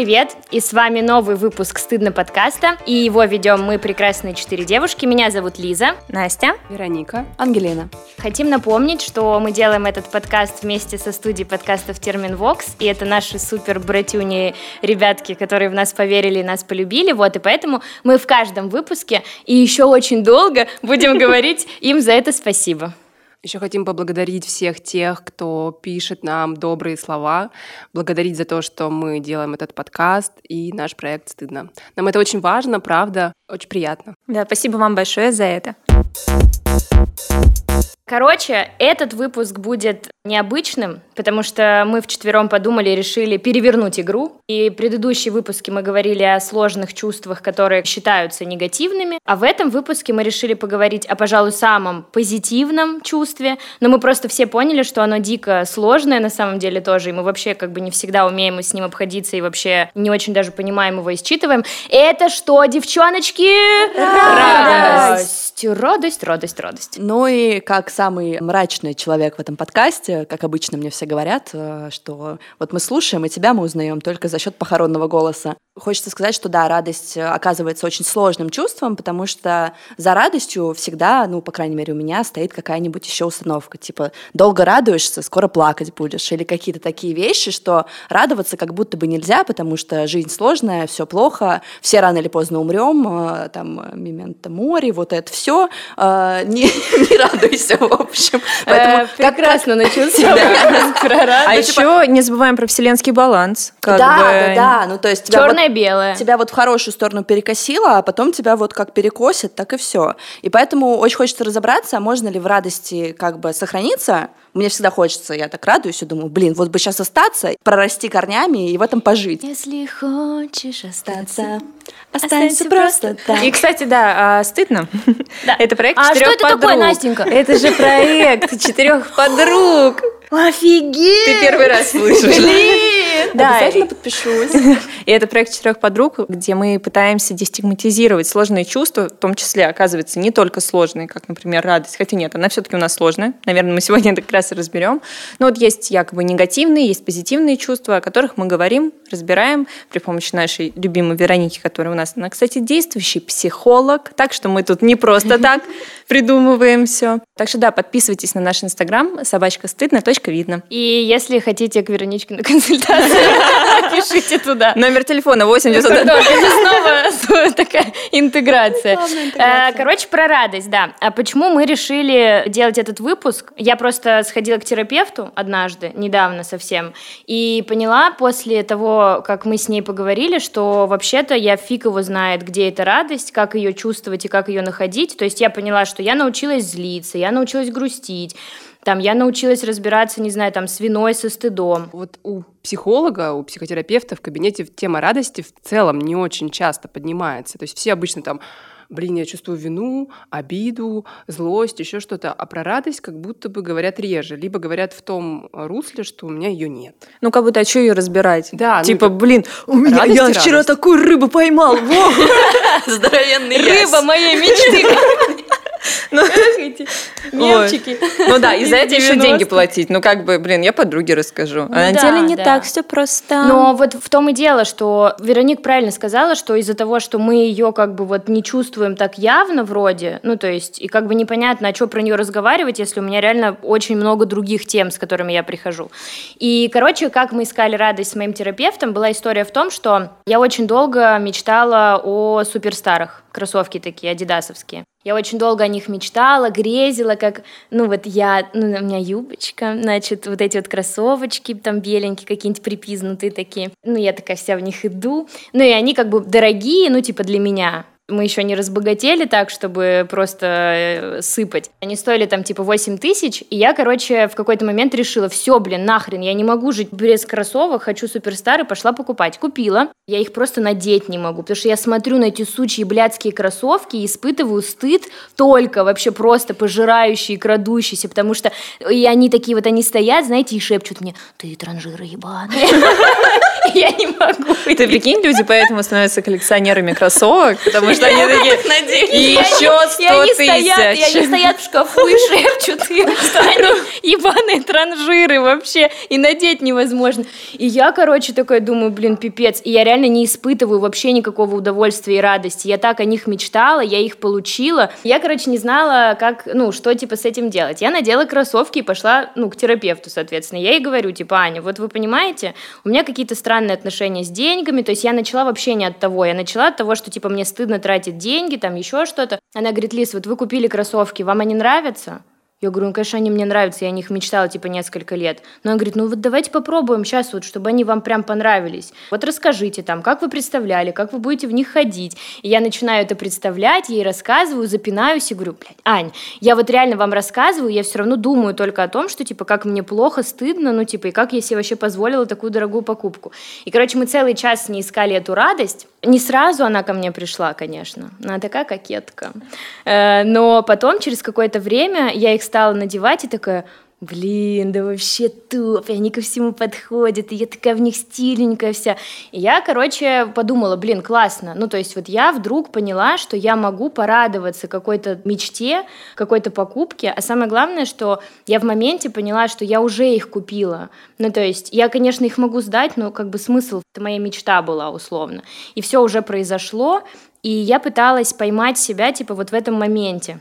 привет! И с вами новый выпуск «Стыдно» подкаста. И его ведем мы, прекрасные четыре девушки. Меня зовут Лиза. Настя. Вероника. Ангелина. Хотим напомнить, что мы делаем этот подкаст вместе со студией подкастов Термин Вокс. И это наши супер братюни ребятки, которые в нас поверили и нас полюбили. Вот, и поэтому мы в каждом выпуске и еще очень долго будем говорить им за это спасибо. Еще хотим поблагодарить всех тех, кто пишет нам добрые слова, благодарить за то, что мы делаем этот подкаст и наш проект «Стыдно». Нам это очень важно, правда, очень приятно. Да, спасибо вам большое за это. Короче, этот выпуск будет необычным, потому что мы вчетвером подумали и решили перевернуть игру. И в предыдущие выпуски мы говорили о сложных чувствах, которые считаются негативными. А в этом выпуске мы решили поговорить о, пожалуй, самом позитивном чувстве. Но мы просто все поняли, что оно дико сложное на самом деле тоже. И мы вообще как бы не всегда умеем с ним обходиться и вообще не очень даже понимаем его и считываем. Это что, девчоночки? Радость! Радость, радость, радость. Ну и как самый мрачный человек в этом подкасте, как обычно мне все говорят, э, что вот мы слушаем, и тебя мы узнаем только за счет похоронного голоса. Хочется сказать, что да, радость э, оказывается очень сложным чувством, потому что за радостью всегда, ну, по крайней мере, у меня стоит какая-нибудь еще установка, типа долго радуешься, скоро плакать будешь, или какие-то такие вещи, что радоваться как будто бы нельзя, потому что жизнь сложная, все плохо, все рано или поздно умрем, э, там, мименто море, вот это все, не, не радуйся, в общем. Поэтому прекрасно начался А еще не забываем про вселенский баланс. Да, да, да, ну то есть черное белое. Тебя вот в хорошую сторону перекосило, а потом тебя вот как перекосит, так и все. И поэтому очень хочется разобраться, можно ли в радости как бы сохраниться. Мне всегда хочется, я так радуюсь и думаю, блин, вот бы сейчас остаться, прорасти корнями и в этом пожить. Если хочешь остаться, останься просто так. И, кстати, да, а, стыдно. Да. Это проект А четырех что это подруг. такое, Настенька? Это же проект четырех подруг. Офигеть! Ты первый раз слышишь. Блин! Да, Обязательно подпишусь. И это проект четырех подруг, где мы пытаемся дестигматизировать сложные чувства, в том числе, оказывается, не только сложные, как, например, радость, хотя нет, она все-таки у нас сложная. Наверное, мы сегодня это как раз и разберем. Но вот есть якобы негативные, есть позитивные чувства, о которых мы говорим, разбираем при помощи нашей любимой Вероники, которая у нас, она, кстати, действующий психолог, так что мы тут не просто так придумываем все. Так что да, подписывайтесь на наш инстаграм собачка стыдно, точка видно. И если хотите к Вероничке на консультацию, пишите туда. Номер телефона 8 900. Да, это снова такая интеграция. Э, Короче, про радость, да. А почему мы решили делать этот выпуск? Я просто сходила к терапевту однажды, недавно совсем, и поняла после того, как мы с ней поговорили, что вообще-то я фиг его знает, где эта радость, как ее чувствовать и как ее находить. То есть я поняла, что я научилась злиться, я научилась грустить, там, я научилась разбираться, не знаю, там, с виной, со стыдом. Вот у психолога, у психотерапевта в кабинете тема радости в целом не очень часто поднимается. То есть все обычно там блин, я чувствую вину, обиду, злость, еще что-то. А про радость как будто бы говорят реже. Либо говорят в том русле, что у меня ее нет. Ну, как будто, а что ее разбирать? Да, ну, Типа, это блин, у меня, радость я и вчера радость. такую рыбу поймал! Здоровенный Рыба моей мечты. Ну, эти мемчики. Ну да, и за это еще 90-х. деньги платить. Ну, как бы, блин, я подруге расскажу. А на деле не так все просто. Но вот в том и дело, что Вероник правильно сказала, что из-за того, что мы ее как бы вот не чувствуем так явно вроде, ну то есть и как бы непонятно, о чем про нее разговаривать, если у меня реально очень много других тем, с которыми я прихожу. И, короче, как мы искали радость с моим терапевтом, была история в том, что я очень долго мечтала о суперстарах, кроссовки такие, адидасовские. Я очень долго о них мечтала, грезила, как, ну вот я, ну у меня юбочка, значит, вот эти вот кроссовочки там беленькие, какие-нибудь припизнутые такие. Ну я такая вся в них иду. Ну и они как бы дорогие, ну типа для меня. Мы еще не разбогатели так, чтобы просто э, сыпать. Они стоили там типа 8 тысяч, и я, короче, в какой-то момент решила, все, блин, нахрен, я не могу жить без кроссовок, хочу суперстар, и пошла покупать. Купила. Я их просто надеть не могу, потому что я смотрю на эти сучьи блядские кроссовки и испытываю стыд только вообще просто пожирающий, крадущийся, потому что и они такие вот, они стоят, знаете, и шепчут мне, ты транжира ебаная. Я не могу. Ты прикинь, люди поэтому становятся коллекционерами кроссовок, потому что что они такие, еще 100 стоят, и они тысяч. стоят в шкафу и шепчут что они ебаные транжиры вообще, и надеть невозможно. И я, короче, такая думаю, блин, пипец. И я реально не испытываю вообще никакого удовольствия и радости. Я так о них мечтала, я их получила. Я, короче, не знала, как, ну, что, типа, с этим делать. Я надела кроссовки и пошла, ну, к терапевту, соответственно. Я ей говорю, типа, Аня, вот вы понимаете, у меня какие-то странные отношения с деньгами, то есть я начала вообще не от того, я начала от того, что, типа, мне стыдно тратить деньги, там, еще что-то. Она говорит, Лиз, вот вы купили кроссовки, вам они нравятся? Я говорю, ну, конечно, они мне нравятся, я о них мечтала, типа, несколько лет. Но она говорит, ну, вот давайте попробуем сейчас вот, чтобы они вам прям понравились. Вот расскажите там, как вы представляли, как вы будете в них ходить. И я начинаю это представлять, ей рассказываю, запинаюсь и говорю, блядь, Ань, я вот реально вам рассказываю, я все равно думаю только о том, что, типа, как мне плохо, стыдно, ну, типа, и как я себе вообще позволила такую дорогую покупку. И, короче, мы целый час с ней искали эту радость. Не сразу она ко мне пришла, конечно. Она такая кокетка. Э, Но потом, через какое-то время, я их стала надевать и такая, блин, да вообще топ, и они ко всему подходят, и я такая в них стиленькая вся. И я, короче, подумала, блин, классно. Ну, то есть вот я вдруг поняла, что я могу порадоваться какой-то мечте, какой-то покупке, а самое главное, что я в моменте поняла, что я уже их купила. Ну, то есть я, конечно, их могу сдать, но как бы смысл, это моя мечта была условно. И все уже произошло, и я пыталась поймать себя, типа, вот в этом моменте.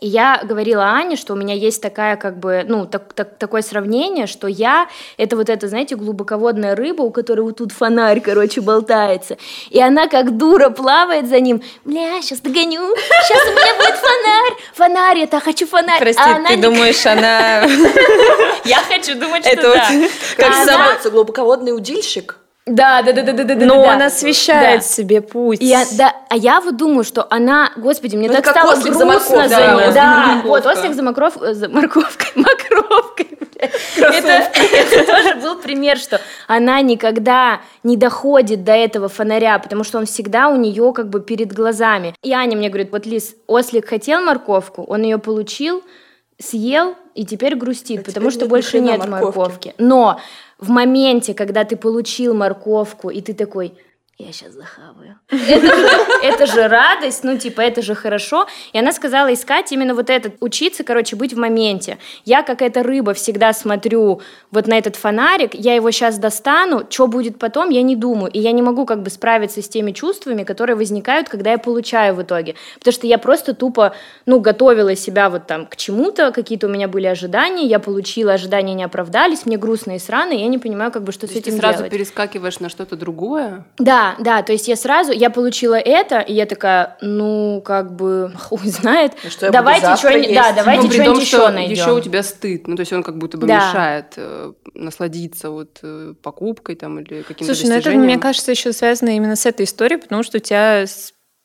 И я говорила Ане, что у меня есть такая, как бы, ну, так, так- такое сравнение, что я — это вот эта, знаете, глубоководная рыба, у которой вот тут фонарь, короче, болтается. И она как дура плавает за ним. Бля, сейчас догоню, сейчас у меня будет фонарь. Фонарь, я так хочу фонарь. Прости, А она ты не- думаешь, она... Я хочу думать, что Это вот да. как А она- Называется глубоководный удильщик. Да, да, да, да, да, да. Но да, он да. освещает Да. себе путь. И я, да, а я вот думаю, что она, господи, мне Ну, так стало ослик за грустно морковкой, за да, нее. ослик Да, морковкой. вот ослик за морков, э, за морковкой, мокровкой. Это, это тоже был пример, что она никогда не доходит до этого фонаря, потому что он всегда у нее как бы перед глазами. И Аня мне говорит, вот Лиз, ослик хотел морковку, он ее получил, съел и теперь грустит, А потому теперь что нет больше нет морковки. морковки. Но в моменте, когда ты получил морковку, и ты такой, я сейчас захаваю. Это же, это же радость, ну, типа, это же хорошо. И она сказала искать именно вот этот, учиться, короче, быть в моменте. Я, как эта рыба, всегда смотрю вот на этот фонарик, я его сейчас достану, что будет потом, я не думаю. И я не могу как бы справиться с теми чувствами, которые возникают, когда я получаю в итоге. Потому что я просто тупо, ну, готовила себя вот там к чему-то, какие-то у меня были ожидания, я получила, ожидания не оправдались, мне грустно и срано, и я не понимаю, как бы, что То с есть ты этим сразу делать. перескакиваешь на что-то другое? Да, да, то есть я сразу, я получила это, и я такая, ну, как бы, хуй знает, Ну, что я давайте что-нибудь, да, давайте Ну, при том, что-нибудь что еще найдем. еще у тебя стыд, ну то есть он как будто бы Да. мешает э, насладиться вот э, покупкой там или каким-то Слушай, ну это, мне кажется, еще связано именно с этой историей, потому что у тебя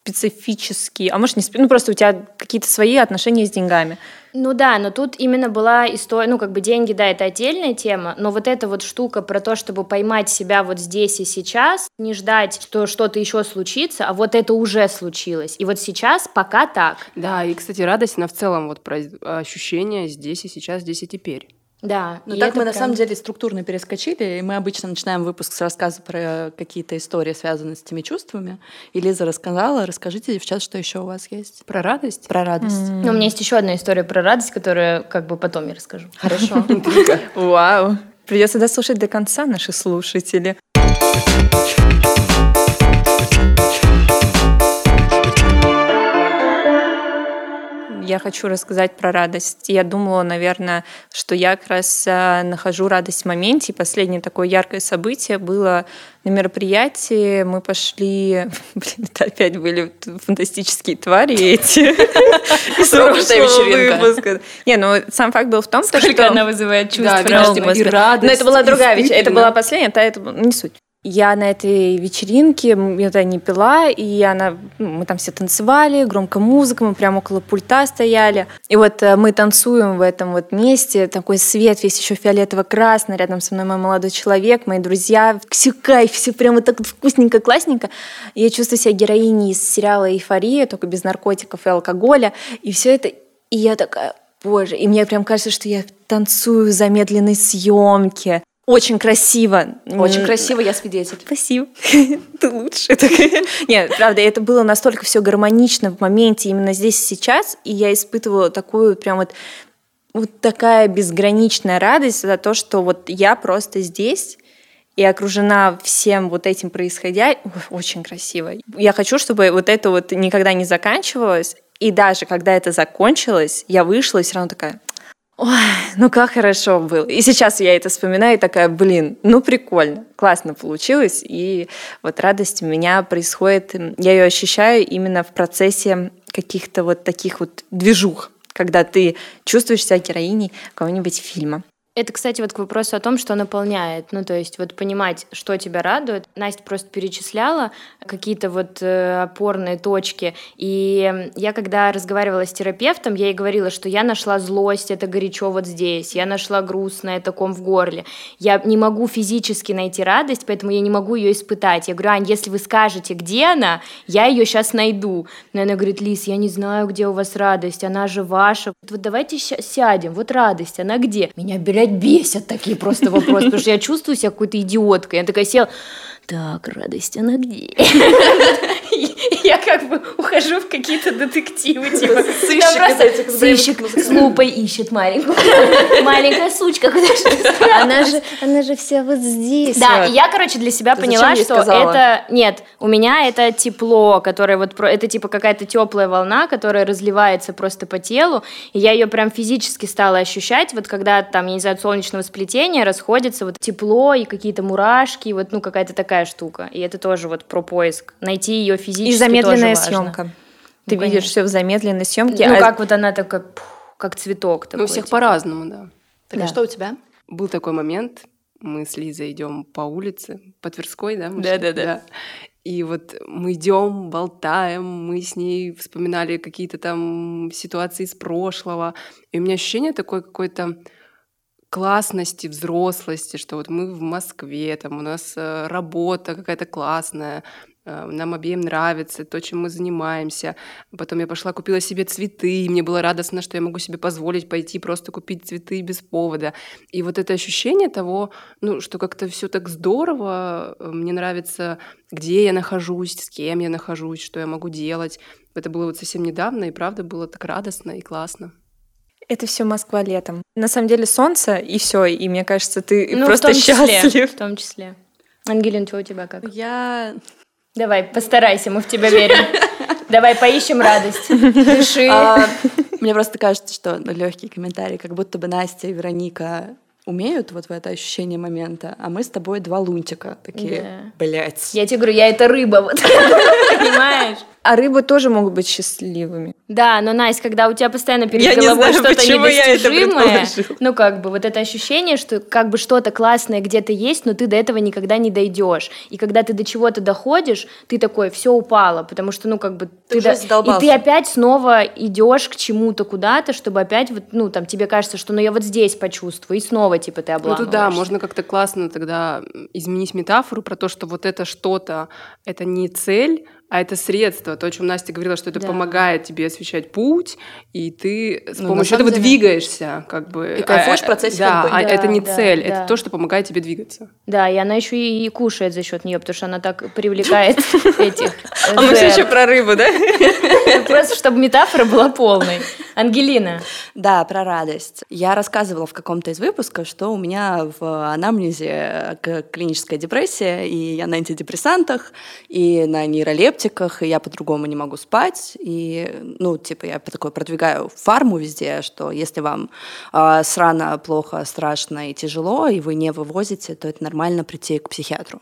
специфические, а может не спе- ну просто у тебя какие-то свои отношения с деньгами. Ну да, но тут именно была история, ну как бы деньги, да, это отдельная тема, но вот эта вот штука про то, чтобы поймать себя вот здесь и сейчас, не ждать, что что-то еще случится, а вот это уже случилось. И вот сейчас пока так. Да, и, кстати, радость, она в целом вот про ощущения здесь и сейчас, здесь и теперь. Да. Ну и так мы на прям- самом деле структурно перескочили, и мы обычно начинаем выпуск с рассказа про какие-то истории, связанные с этими чувствами. И Лиза рассказала, расскажите, девчат, что еще у вас есть Про радость? про радость. Ну, у меня есть еще одна история про радость, которую как бы потом я расскажу. Хорошо. Вау. Придется дослушать до конца наши слушатели. Я хочу рассказать про радость. Я думала, наверное, что я как раз а, нахожу радость в моменте. И последнее такое яркое событие было на мероприятии. Мы пошли... Блин, это опять были фантастические твари эти. Выпуска. Не, ну сам факт был в том, что... Сколько она вызывает чувств. Да, и радость, Но это была другая вечеринка. Это была последняя, та это не суть. Я на этой вечеринке, я тогда не пила, и она, ну, мы там все танцевали, громко музыка, мы прямо около пульта стояли. И вот э, мы танцуем в этом вот месте, такой свет весь еще фиолетово-красный, рядом со мной мой молодой человек, мои друзья. Все кайф, все прямо так вкусненько, классненько. Я чувствую себя героиней из сериала «Эйфория», только без наркотиков и алкоголя. И все это, и я такая, боже, и мне прям кажется, что я танцую в замедленной съемке. Очень красиво. Очень красиво, я свидетель. Спасибо. Ты лучше. Нет, правда, это было настолько все гармонично в моменте именно здесь и сейчас, и я испытывала такую прям вот вот такая безграничная радость за то, что вот я просто здесь и окружена всем вот этим происходя. Очень красиво. Я хочу, чтобы вот это вот никогда не заканчивалось. И даже когда это закончилось, я вышла и все равно такая, Ой, ну как хорошо было. И сейчас я это вспоминаю и такая, блин, ну прикольно, классно получилось. И вот радость у меня происходит, я ее ощущаю именно в процессе каких-то вот таких вот движух, когда ты чувствуешь себя героиней какого-нибудь фильма. Это, кстати, вот к вопросу о том, что наполняет. Ну, то есть вот понимать, что тебя радует. Настя просто перечисляла какие-то вот э, опорные точки. И я, когда разговаривала с терапевтом, я ей говорила, что я нашла злость, это горячо вот здесь. Я нашла грустное, это ком в горле. Я не могу физически найти радость, поэтому я не могу ее испытать. Я говорю, Ань, если вы скажете, где она, я ее сейчас найду. Но она говорит, Лис, я не знаю, где у вас радость, она же ваша. Вот давайте сядем, вот радость, она где? Меня, блядь, бесят такие просто вопросы, потому что я чувствую себя какой-то идиоткой. Я такая села, так, радость, она где? Я как бы ухожу в какие-то детективы, типа, Сыщик сыщик с лупой ищет маленькую. Маленькая сучка, куда же? Она же, она же вся вот здесь. Да, вот. и я, короче, для себя Ты поняла, что это... Нет, у меня это тепло, которое вот... про- Это типа какая-то теплая волна, которая разливается просто по телу, и я ее прям физически стала ощущать, вот когда там, я не знаю, от солнечного сплетения расходится вот тепло и какие-то мурашки, вот, ну, какая-то такая штука. И это тоже вот про поиск. Найти ее физически И замедленная тоже важно. съемка. Ты Ну, видишь конечно. все в замедленной съемке. Ну, а как вот она такая, пух, как цветок такой. Ну, у всех типа. по-разному, да. Так, Да. а что у тебя? Был такой момент, мы с Лизой идем по улице, по Тверской, да? мы шли? Да-да-да. И вот мы идем, болтаем, мы с ней вспоминали какие-то там ситуации из прошлого. И у меня ощущение такой какой-то классности, взрослости, что вот мы в Москве, там у нас э, работа какая-то классная, нам обеим нравится то, чем мы занимаемся. Потом я пошла, купила себе цветы, и мне было радостно, что я могу себе позволить пойти просто купить цветы без повода. И вот это ощущение того, ну, что как-то все так здорово, э, мне нравится, где я нахожусь, с кем я нахожусь, что я могу делать. Это было вот совсем недавно, и правда было так радостно и классно. Это все Москва летом. На самом деле солнце и все, и мне кажется, ты Ну, в просто том числе, счастлив. В том числе. Ангелин, что у тебя как? Я... Давай, постарайся, мы в тебя верим. Давай поищем радость. Дыши. А, Мне просто кажется, что легкий комментарий, как будто бы Настя и Вероника умеют вот в это ощущение момента, а мы с тобой два лунтика такие, блять. Я тебе говорю, я это рыба, вот. Понимаешь? А рыбы тоже могут быть счастливыми. Да, но, Настя, когда у тебя постоянно перед Я не головой знаю, что-то почему я это недостижимое, ну, как бы, вот это ощущение, что как бы что-то классное где-то есть, но ты до этого никогда не дойдешь. И когда ты до чего-то доходишь, ты такой, все упало, потому что, ну, как бы... Ты уже до- И ты опять снова идешь к чему-то куда-то, чтобы опять, вот, ну, там, тебе кажется, что, ну, я вот здесь почувствую, и снова, типа, ты Ну обламываешься. тут да, можно как-то классно тогда изменить метафору про то, что вот это что-то, это не цель, а это средство. То, о чем Настя говорила, что это Да. помогает тебе освещать путь, и ты с Ну, помощью этого деле- двигаешься, как бы. И кайфуешь А, в процессе Да, ходьбы. а Да, это не да, цель, да. это то, что помогает тебе двигаться. Да, и она еще и, и кушает за счет нее, потому что она так привлекает этих. А мы все еще про рыбу, да? Просто чтобы метафора была полной. Ангелина. Да, про радость. Я рассказывала в каком-то из выпусков, что у меня в анамнезе к- клиническая депрессия, и я на антидепрессантах, и на нейролептиках, и я по-другому не могу спать. И, ну, типа, я такой продвигаю фарму везде, что если вам а, срано, плохо, страшно и тяжело, и вы не вывозите, то это нормально прийти к психиатру.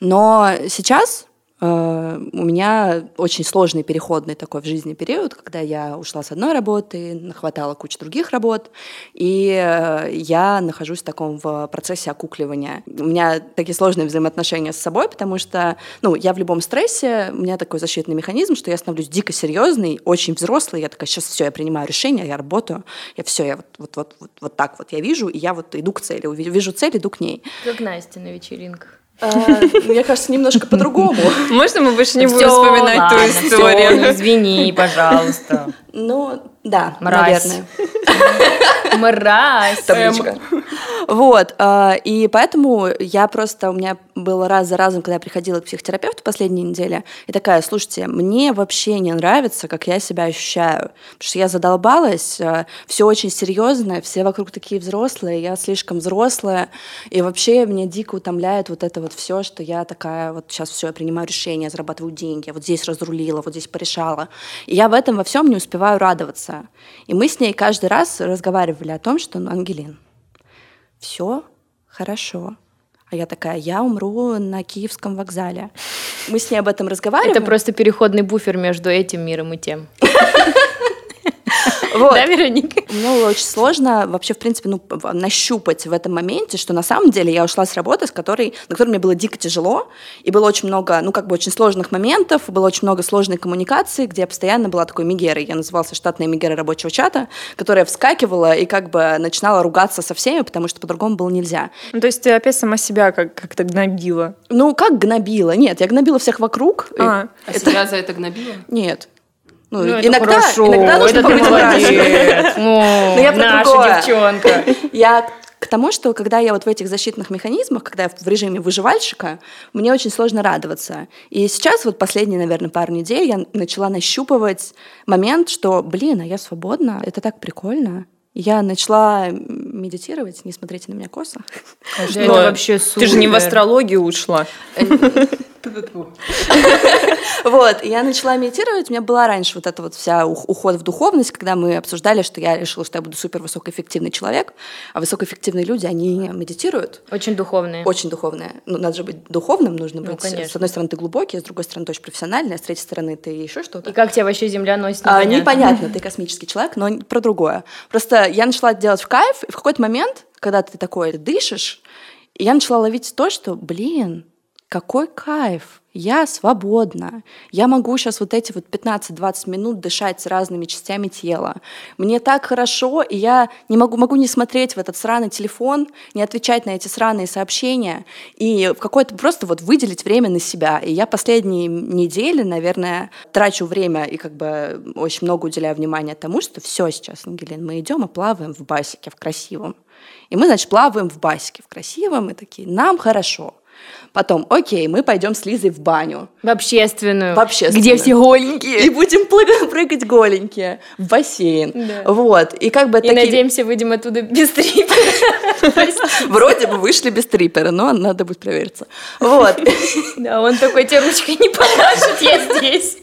Но сейчас Э, У меня очень сложный переходный такой в жизни период, когда я ушла с одной работы, нахватала кучу других работ, и э, я нахожусь в таком в процессе окукливания. У меня такие сложные взаимоотношения с собой, потому что, ну, я в любом стрессе, у меня такой защитный механизм, что я становлюсь дико серьезный, очень взрослый, я такая, сейчас все, я принимаю решение, я работаю, я все, я вот, вот, вот, вот, вот так вот я вижу, и я вот иду к цели, вижу цель, иду к ней. Как Настя на вечеринках. А, Мне кажется, немножко по-другому. Можно мы больше не будем вспоминать ту историю? извини, пожалуйста. Ну, да, Мразь. наверное. Мразь. Табличка. Вот, э, и поэтому я просто, у меня было раз за разом, когда я приходила к психотерапевту последние недели, и такая, слушайте, мне вообще не нравится, как я себя ощущаю, потому что я задолбалась, э, все очень серьезно, все вокруг такие взрослые, я слишком взрослая, и вообще меня дико утомляет вот это вот все, что я такая, вот сейчас все, я принимаю решения, зарабатываю деньги, вот здесь разрулила, вот здесь порешала. И я в этом во всем не успеваю радоваться. И мы с ней каждый раз разговаривали о том, что, ну, Ангелин, все хорошо. А я такая, я умру на Киевском вокзале. Мы с ней об этом разговариваем. Это просто переходный буфер между этим миром и тем. Вот. Да, Вероника? Мне было очень сложно вообще, в принципе, ну, нащупать в этом моменте, что на самом деле я ушла с работы, с которой, на которой мне было дико тяжело, и было очень много, ну, как бы очень сложных моментов, было очень много сложной коммуникации, где я постоянно была такой мигерой. Я назывался штатная мигера рабочего чата, которая вскакивала и как бы начинала ругаться со всеми, потому что по-другому было нельзя. Ну, то есть ты опять сама себя как- как-то гнобила. Ну, как гнобила? Нет, я гнобила всех вокруг. А, А себя за это гнобила? Нет. Ну, Ну, иногда, хорошо, иногда нужно это ты побыть мрачной. молодец. О, Но я про наша девчонка. Я к тому, что когда я вот в этих защитных механизмах, когда я в режиме выживальщика, мне очень сложно радоваться. И сейчас вот последние, наверное, пару недель я начала нащупывать момент, что, блин, а я свободна, это так прикольно. Я начала медитировать, не смотрите на меня косо. Но это вообще супер. Ты же не в астрологию ушла. Вот, и я начала медитировать, у меня была раньше вот эта вот вся ух- уход в духовность, когда мы обсуждали, что я решила, что я буду супер высокоэффективный человек, а высокоэффективные люди, они медитируют, Очень духовные. очень духовные. Ну, надо же быть духовным, нужно Ну, быть. конечно. С одной стороны, ты глубокий, с другой стороны, ты очень профессиональный, а с третьей стороны, ты еще И что-то. как тебя вообще земля носит? А, непонятно. ты космический человек, но про другое. Просто я начала это делать в кайф, и в какой-то момент, когда ты такой дышишь, и я начала ловить то, что, блин, какой кайф, я свободна, я могу сейчас вот эти вот 15-20 минут дышать с разными частями тела. Мне так хорошо, и я не могу, могу не смотреть в этот сраный телефон, не отвечать на эти сраные сообщения, и в какое-то просто вот выделить время на себя. И я последние недели, наверное, трачу время и как бы очень много уделяю внимания тому, что все сейчас, Ангелин, мы идем и плаваем в басике, в красивом. И мы, значит, плаваем в басике, в красивом, и такие, нам хорошо. Потом, окей, мы пойдем с Лизой в баню. В общественную. В общественную. Где все голенькие. И будем прыгать голенькие в бассейн. Да. Вот. И как бы И такие- надеемся, выйдем оттуда без трипа. Вроде бы вышли без трипера, но надо будет провериться. Вот. Да, он такой, тебе ручкой не помашет, я здесь.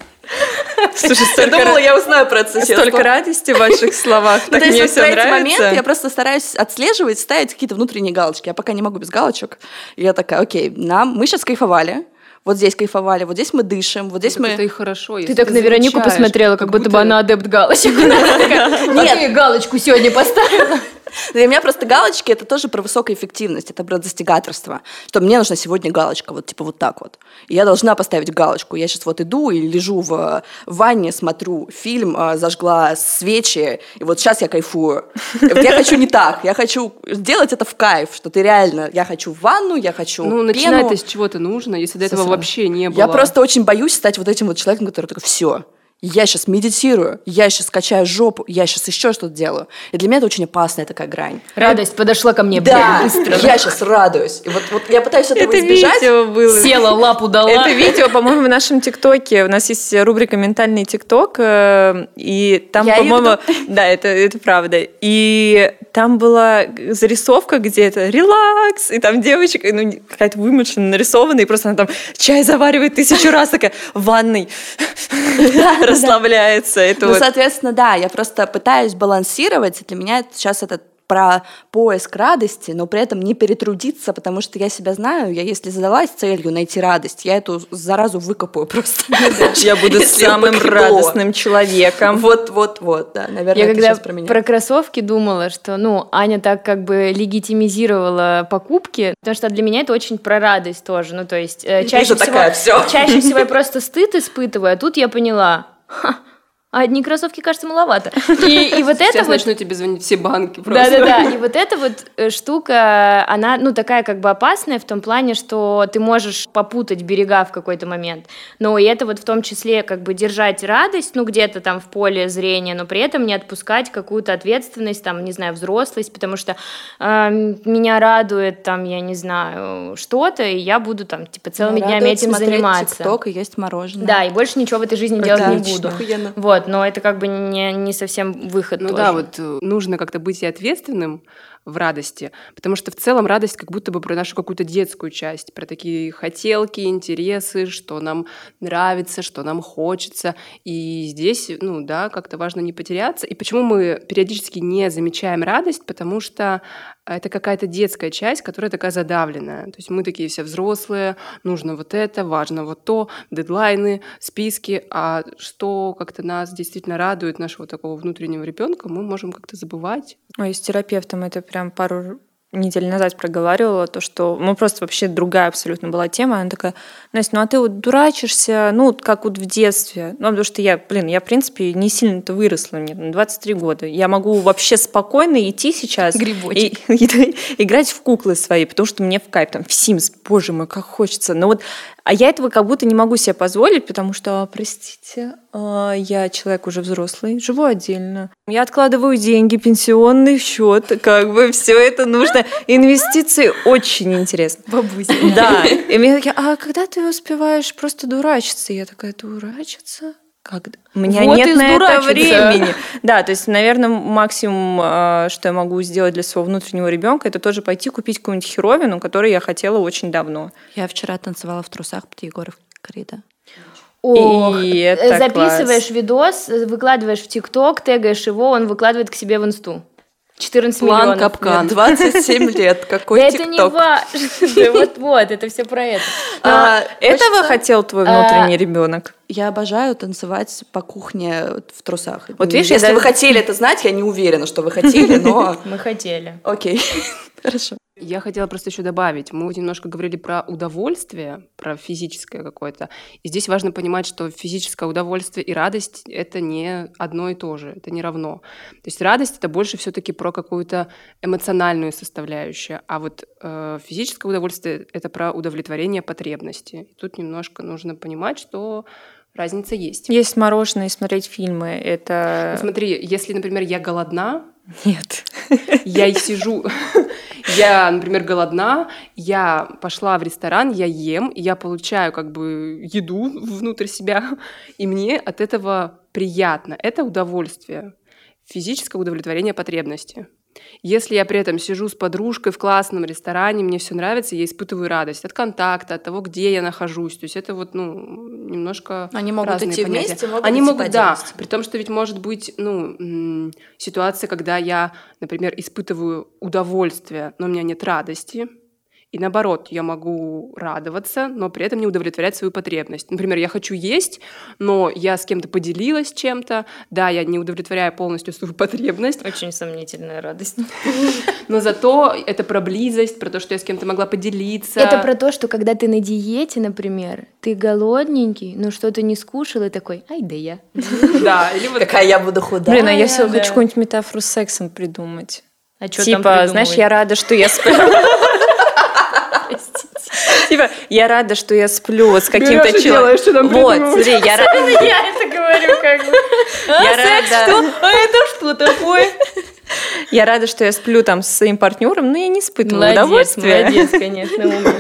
Слушай, Я столько, думала, ра- я узнаю про это соседство. столько радости в ваших словах. Ну, Так то есть мне вот все про эти нравится. моменты я просто стараюсь отслеживать, ставить какие-то внутренние галочки. Я пока не могу без галочек. И я такая, окей, нам, мы сейчас кайфовали, вот здесь кайфовали, вот здесь мы дышим, вот здесь Так мы... Это и хорошо. Ты так на Веронику посмотрела, как будто бы она адепт галочек. Нет, галочку сегодня поставила. Для меня просто галочки это тоже про высокоэффективность, это про достигаторство. Что мне нужна сегодня галочка, вот типа вот так вот. И я должна поставить галочку. Я сейчас вот иду и лежу в ванне, смотрю фильм, а, зажгла свечи, и вот сейчас я кайфую. Я хочу не так, я хочу сделать это в кайф, что ты реально, я хочу в ванну, я хочу Ну, пену. начинать-то с чего-то нужно, если до этого вообще не было. Я просто очень боюсь стать вот этим вот человеком, который такой, все, я сейчас медитирую, я сейчас качаю жопу, я сейчас еще что-то делаю. И для меня это очень опасная такая грань. Радость подошла ко мне Да, быстро. я сейчас радуюсь. И вот, вот я пытаюсь этого Это избежать. видео было. Села, лапу дала. Это видео, по-моему, в нашем ТикТоке. У нас есть рубрика «Ментальный ТикТок», э, и там, по-моему... Да, это, это правда. И там была зарисовка, где это «релакс», и там девочка, ну, какая-то вымышленная, нарисованная, и просто она там чай заваривает тысячу раз, такая в ванной расслабляется. Это Ну, вот соответственно, да, я просто пытаюсь балансировать. Для меня сейчас это про поиск радости, но при этом не перетрудиться, потому что я себя знаю, я если задалась целью найти радость, я эту заразу выкопаю просто. я буду самым радостным человеком. Вот, вот, вот, да, наверное, Я это когда сейчас про меня. про кроссовки думала, что, ну, Аня так как бы легитимизировала покупки, потому что для меня это очень про радость тоже, ну, то есть э, чаще всего, чаще всего я просто стыд испытываю, а тут я поняла, 哈 а одни кроссовки, кажется, маловато. И, и вот это Сейчас вот... начнут тебе звонить все банки просто. Да-да-да, и вот эта вот э, штука, она, ну, такая как бы опасная в том плане, что ты можешь попутать берега в какой-то момент, но и это вот в том числе как бы держать радость, ну, где-то там в поле зрения, но при этом не отпускать какую-то ответственность, там, не знаю, взрослость, потому что э, меня радует, там, я не знаю, что-то, и я буду там, типа, целыми днями этим заниматься. ТикТок и есть мороженое. Да, и больше ничего в этой жизни делать не буду. Охуенно. Вот, но это как бы не, не совсем выход Ну тоже. да, вот э, нужно как-то быть и ответственным в радости, потому что в целом радость как будто бы про нашу какую-то детскую часть, про такие хотелки, интересы, что нам нравится, что нам хочется. И здесь, ну да, как-то важно не потеряться. И почему мы периодически не замечаем радость? Потому что это какая-то детская часть, которая такая задавленная. То есть мы такие все взрослые, нужно вот это, важно вот то, дедлайны, списки, а что как-то нас действительно радует, нашего такого внутреннего ребенка, мы можем как-то забывать. Ой, с терапевтом это прям пару недель назад проговаривала, то, что ну, просто вообще другая абсолютно была тема. Она такая, Настя, ну а ты вот дурачишься, ну, вот как вот в детстве. Ну, потому что я, блин, я, в принципе, не сильно-то выросла, мне ну, 23 года. Я могу вообще спокойно идти сейчас и, Грибочек. и играть в куклы свои, потому что мне в кайф, там, в Sims, боже мой, как хочется. Но вот, а я этого как будто не могу себе позволить, потому что, а, простите, а, я человек уже взрослый, живу отдельно. Я откладываю деньги, пенсионный счет, как бы все это нужно. Инвестиции очень интересно. Бабуся. Да. И мне такие, а когда ты успеваешь просто дурачиться? Я такая, дурачиться? Когда? У меня Вот нет на это времени. Да, то есть, наверное, максимум, а, что я могу сделать для своего внутреннего ребенка, это тоже пойти купить какую-нибудь херовину, которую я хотела очень давно. Я вчера танцевала в трусах под Егоров Крида. Ох, И э, это записываешь видос, э, выкладываешь в ТикТок, тегаешь его, он выкладывает к себе в инсту. 14 План миллионов. капкан. Мне 27 лет, какой Да это не ТикТок? важно. Вот-вот, это все про это. А, этого хочется- хотел твой а, внутренний ребенок? Я обожаю танцевать по кухне в трусах. Вот видишь, Если даже- вы хотели это знать, я не уверена, что вы хотели, но Мы хотели. окей. Хорошо. Я хотела просто еще добавить. Мы немножко говорили про удовольствие, про физическое какое-то. И здесь важно понимать, что физическое удовольствие и радость — это не одно и то же, это не равно. То есть радость — это больше все-таки про какую-то эмоциональную составляющую, а вот э, физическое удовольствие — это про удовлетворение потребностей. И тут немножко нужно понимать, что разница есть. Есть мороженое и смотреть фильмы. Ну, Это... смотри, если, например, я голодна, Нет. я сижу, я, например, голодна, я пошла в ресторан, я ем, я получаю как бы еду внутрь себя, и мне от этого приятно. Это удовольствие, физическое удовлетворение потребности. Если я при этом сижу с подружкой в классном ресторане, мне все нравится, я испытываю радость от контакта, от того, где я нахожусь. То есть это вот, ну, немножко Они могут разные идти понятия. вместе, могут Они идти могут, да, при том, что ведь может быть, ну, ситуация, когда я, например, испытываю удовольствие, но у меня нет радости, и наоборот, я могу радоваться, но при этом не удовлетворять свою потребность. Например, я хочу есть, но я с кем-то поделилась чем-то, да, я не удовлетворяю полностью свою потребность, Очень сомнительная радость. но зато это про близость, про то, что я с кем-то могла поделиться. Это про то, что когда ты на диете, например, ты голодненький, но что-то не скушал и такой, ай да я. Да, или вот Какая я буду худая. Блин, а я все хочу какую-нибудь метафору с сексом придумать. А что типа, знаешь, я рада, что я сплю. Типа, я рада, что я сплю с каким-то человеком. Вот, смотри, я рада. Я это говорю как бы. Я рада. А это что такое? Я рада, что я сплю там со своим партнером, но я не испытываю Молодец, удовольствия. молодец, конечно, умница.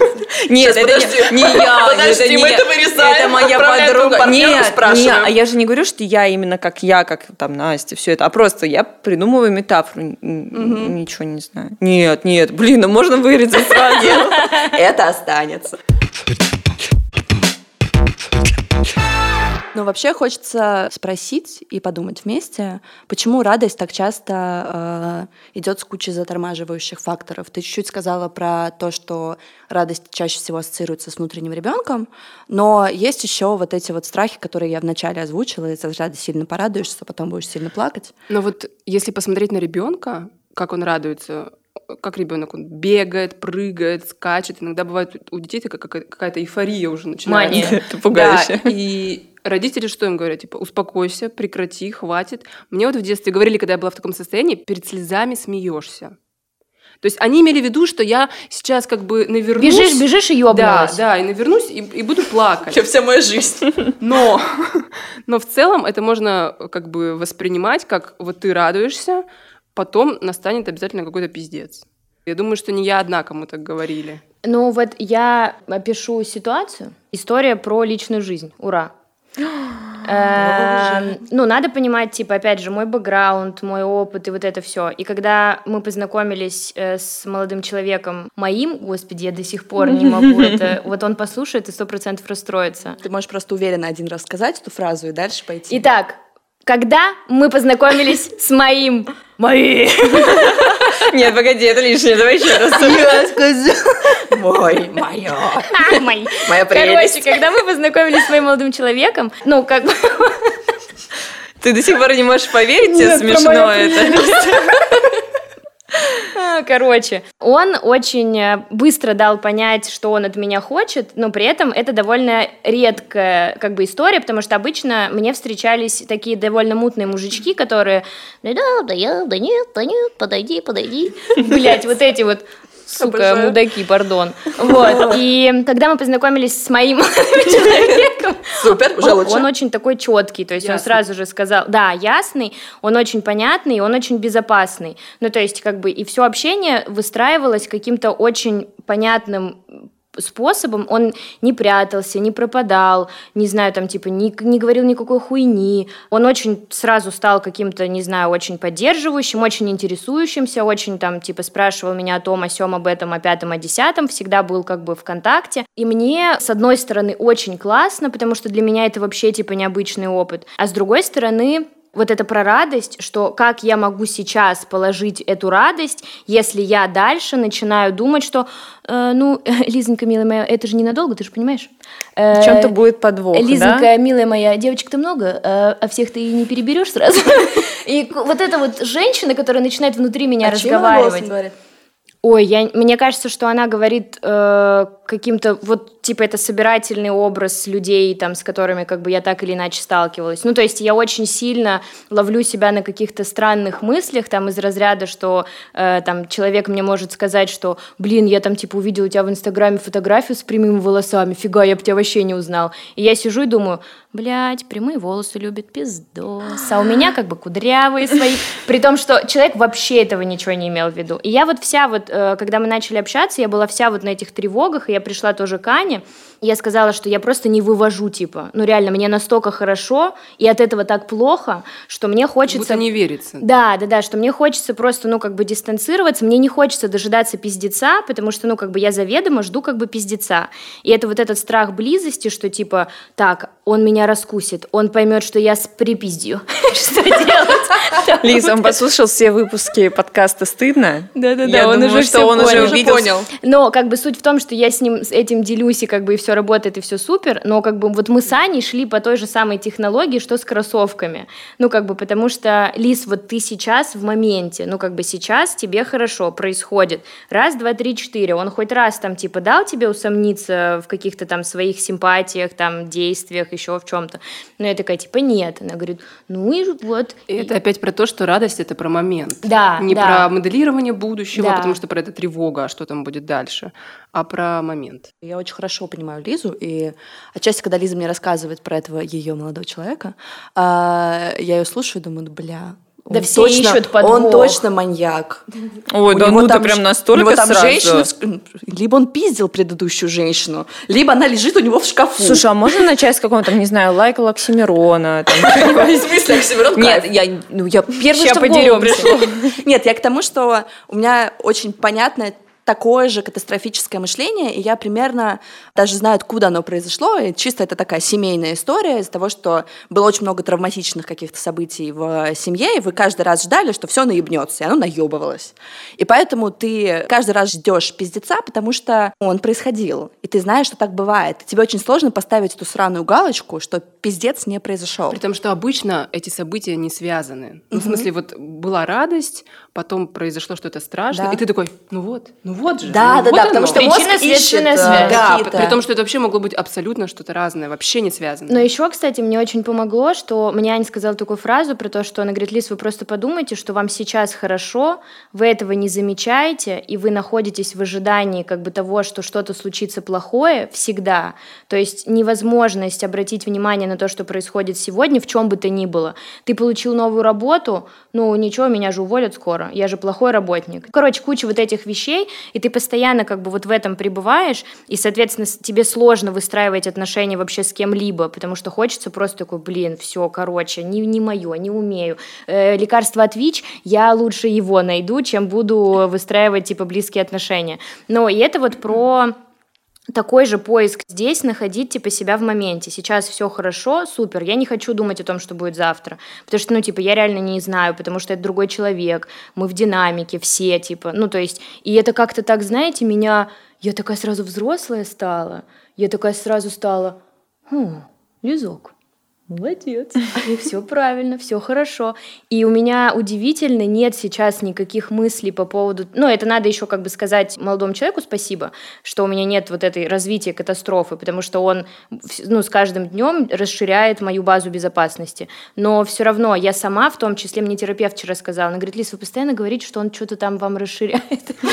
Нет, Сейчас, это подожди. не, не я. Подожди, это не мы я. это вырезаем, Это моя подруга. Нет, спрашиваем. не, а я же не говорю, что я именно как я, как там Настя, все это, а просто я придумываю метафору, ничего не знаю. Нет, нет, блин, ну можно вырезать сразу. Это останется. Но вообще хочется спросить и подумать вместе, почему радость так часто э, идет с кучей затормаживающих факторов. Ты чуть-чуть сказала про то, что радость чаще всего ассоциируется с внутренним ребенком, но есть еще вот эти вот страхи, которые я вначале озвучила, и сначала сильно порадуешься, потом будешь сильно плакать. Но вот если посмотреть на ребенка, как он радуется, как ребенок, он бегает, прыгает, скачет. Иногда бывает у детей какая-то эйфория уже начинается. Мания. Это пугающе. Да, и родители что им говорят? Типа, успокойся, прекрати, хватит. Мне вот в детстве говорили, когда я была в таком состоянии, перед слезами смеешься. То есть они имели в виду, что я сейчас как бы навернусь. Бежишь, бежишь и Да, ёбнулась. да, и навернусь, и, и буду плакать. Вообще вся моя жизнь. Но, но в целом это можно как бы воспринимать, как вот ты радуешься, потом настанет обязательно какой-то пиздец. Я думаю, что не я одна кому так говорили. Ну вот я опишу ситуацию. История про личную жизнь. Ура. Ну, надо понимать, типа, опять же, мой бэкграунд, мой опыт и вот это все. И когда мы познакомились э, с молодым человеком моим, господи, я до сих пор не могу это... Вот он послушает и сто процентов расстроится. Ты можешь просто уверенно один раз сказать эту фразу и дальше пойти. Итак, когда мы познакомились с моим... Мои! Нет, погоди, это лишнее, давай еще раз. Я скажу. Мой, мое. Мои. Моя Короче, прелесть. когда мы познакомились с моим молодым человеком, ну, как бы... Ты до сих пор не можешь поверить, тебе Нет, смешно это. Короче, он очень э, быстро дал понять, что он от меня хочет, но при этом это довольно редкая как бы история, потому что обычно мне встречались такие довольно мутные мужички, которые да, да, да, я, да нет, да нет, подойди, подойди. Блять, вот эти вот сука, Обожаю. мудаки, пардон. Вот. И когда мы познакомились с моим человеком, Супер, уже он, лучше. он очень такой четкий, то есть он сразу же сказал, да, ясный, он очень понятный, он очень безопасный. Ну, то есть, как бы, и все общение выстраивалось каким-то очень понятным способом, он не прятался, не пропадал, не знаю, там, типа, не, не говорил никакой хуйни, он очень сразу стал каким-то, не знаю, очень поддерживающим, очень интересующимся, очень, там, типа, спрашивал меня о том, о сем, об этом, о пятом, о десятом, всегда был, как бы, в контакте, и мне, с одной стороны, очень классно, потому что для меня это вообще, типа, необычный опыт, а с другой стороны, вот это про радость, что как я могу сейчас положить эту радость, если я дальше начинаю думать, что, э, ну, Лизонька, милая моя, это же ненадолго, ты же понимаешь? Э, В чем-то будет подвох, Лизонька, да? милая моя, девочек-то много, э, а всех ты и не переберешь сразу. И вот эта вот женщина, которая начинает внутри меня А разговаривать. Ой, я, мне кажется, что она говорит э, каким-то, вот, типа, это собирательный образ людей, там, с которыми, как бы, я так или иначе сталкивалась. Ну, то есть я очень сильно ловлю себя на каких-то странных мыслях, там, из разряда, что, э, там, человек мне может сказать, что, блин, я, там, типа, увидел у тебя в Инстаграме фотографию с прямыми волосами, фига, я бы тебя вообще не узнал. И я сижу и думаю, блядь, прямые волосы любит, пиздос. А у меня, как бы, кудрявые свои. При том, что человек вообще этого ничего не имел в виду. И я вот вся вот, э, когда мы начали общаться, я была вся вот на этих тревогах, и я пришла тоже к Ане, я сказала, что я просто не вывожу, типа, ну реально, мне настолько хорошо, и от этого так плохо, что мне хочется... Будто не верится. Да, да, да, что мне хочется просто, ну, как бы дистанцироваться, мне не хочется дожидаться пиздеца, потому что, ну, как бы я заведомо жду как бы пиздеца. И это вот этот страх близости, что типа, так, он меня раскусит, он поймет, что я с припиздью. Что делать? Лиза, он послушал все выпуски подкаста «Стыдно». Да-да-да, Я он думаю, уже понял. Но как бы суть в том, что я с ним с этим делюсь, и как бы и все работает, и все супер, но как бы вот мы с Аней шли по той же самой технологии, что с кроссовками. Ну, как бы, потому что, Лиз, вот ты сейчас в моменте, ну, как бы сейчас тебе хорошо происходит. Раз, два, три, четыре. Он хоть раз там, типа, дал тебе усомниться в каких-то там своих симпатиях, там, действиях, еще в чем-то. Но я такая, типа, нет. Она говорит, ну и вот. И это опять про то, что радость это про момент. Да, Не да. про моделирование будущего, Да. потому что про это тревога, а что там будет дальше, а про момент. Я очень хорошо понимаю Лизу, и отчасти, когда Лиза мне рассказывает про этого ее молодого человека, а, я ее слушаю и думаю, ну, бля, Да он все точно, ищут подвох. Он точно маньяк. Ой, У да ну ты там прям ж- настолько у него там сразу. женщина, либо он пиздил предыдущую женщину, либо она лежит у него в шкафу. Слушай, а можно начать с какого-то, не знаю, лайка Лаксимирона? там, в смысле, Оксимирон Нет, я, ну, я первое, что. Нет, я к тому, что у меня очень понятное такое же катастрофическое мышление, и я примерно даже знаю, откуда оно произошло. И чисто это такая семейная история из-за того, что было очень много травматичных каких-то событий в семье, и вы каждый раз ждали, что все наебнется, и оно наебывалось. И поэтому ты каждый раз ждешь пиздеца, потому что он происходил. И ты знаешь, что так бывает. И тебе очень сложно поставить эту сраную галочку, что пиздец не произошел. При том, что обычно эти события не связаны. Ну, в смысле, вот была радость, потом произошло что-то страшное, Да. и ты такой, ну вот, ну вот же. Да, ну, да, вот да, оно. потому что мозг ищет э. Да, при том, что это вообще могло быть абсолютно что-то разное, вообще не связано. Но еще, кстати, мне очень помогло, что мне Аня сказала такую фразу про то, что она говорит, Лиз, вы просто подумайте, что вам сейчас хорошо, вы этого не замечаете, и вы находитесь в ожидании как бы того, что что-то случится плохое всегда. То есть невозможность обратить внимание на то, что происходит сегодня, в чем бы то ни было. Ты получил новую работу, ну ничего, меня же уволят скоро, я же плохой работник. Короче, куча вот этих вещей, и ты постоянно как бы вот в этом пребываешь, и, соответственно, тебе сложно выстраивать отношения вообще с кем-либо, потому что хочется просто такой, блин, все, короче, не, не мое, не умею. Э, лекарство от ВИЧ, я лучше его найду, чем буду выстраивать, типа, близкие отношения. Но и это вот про такой же поиск здесь, находить типа себя в моменте. Сейчас все хорошо, супер. Я не хочу думать о том, что будет завтра, потому что, ну, типа, я реально не знаю, потому что это другой человек, мы в динамике все, типа, ну, то есть, и это как-то так, знаете, меня, я такая сразу взрослая стала, я такая сразу стала, хм, Лизок, Молодец. Все правильно, все хорошо. И у меня удивительно нет сейчас никаких мыслей по поводу... Ну, это надо еще как бы сказать молодому человеку спасибо, что у меня нет вот этой развития катастрофы, потому что он ну, с каждым днем расширяет мою базу безопасности. Но все равно я сама, в том числе, мне терапевт вчера сказала, она говорит, Лиз, вы постоянно говорите, что он что-то там вам расширяет. О,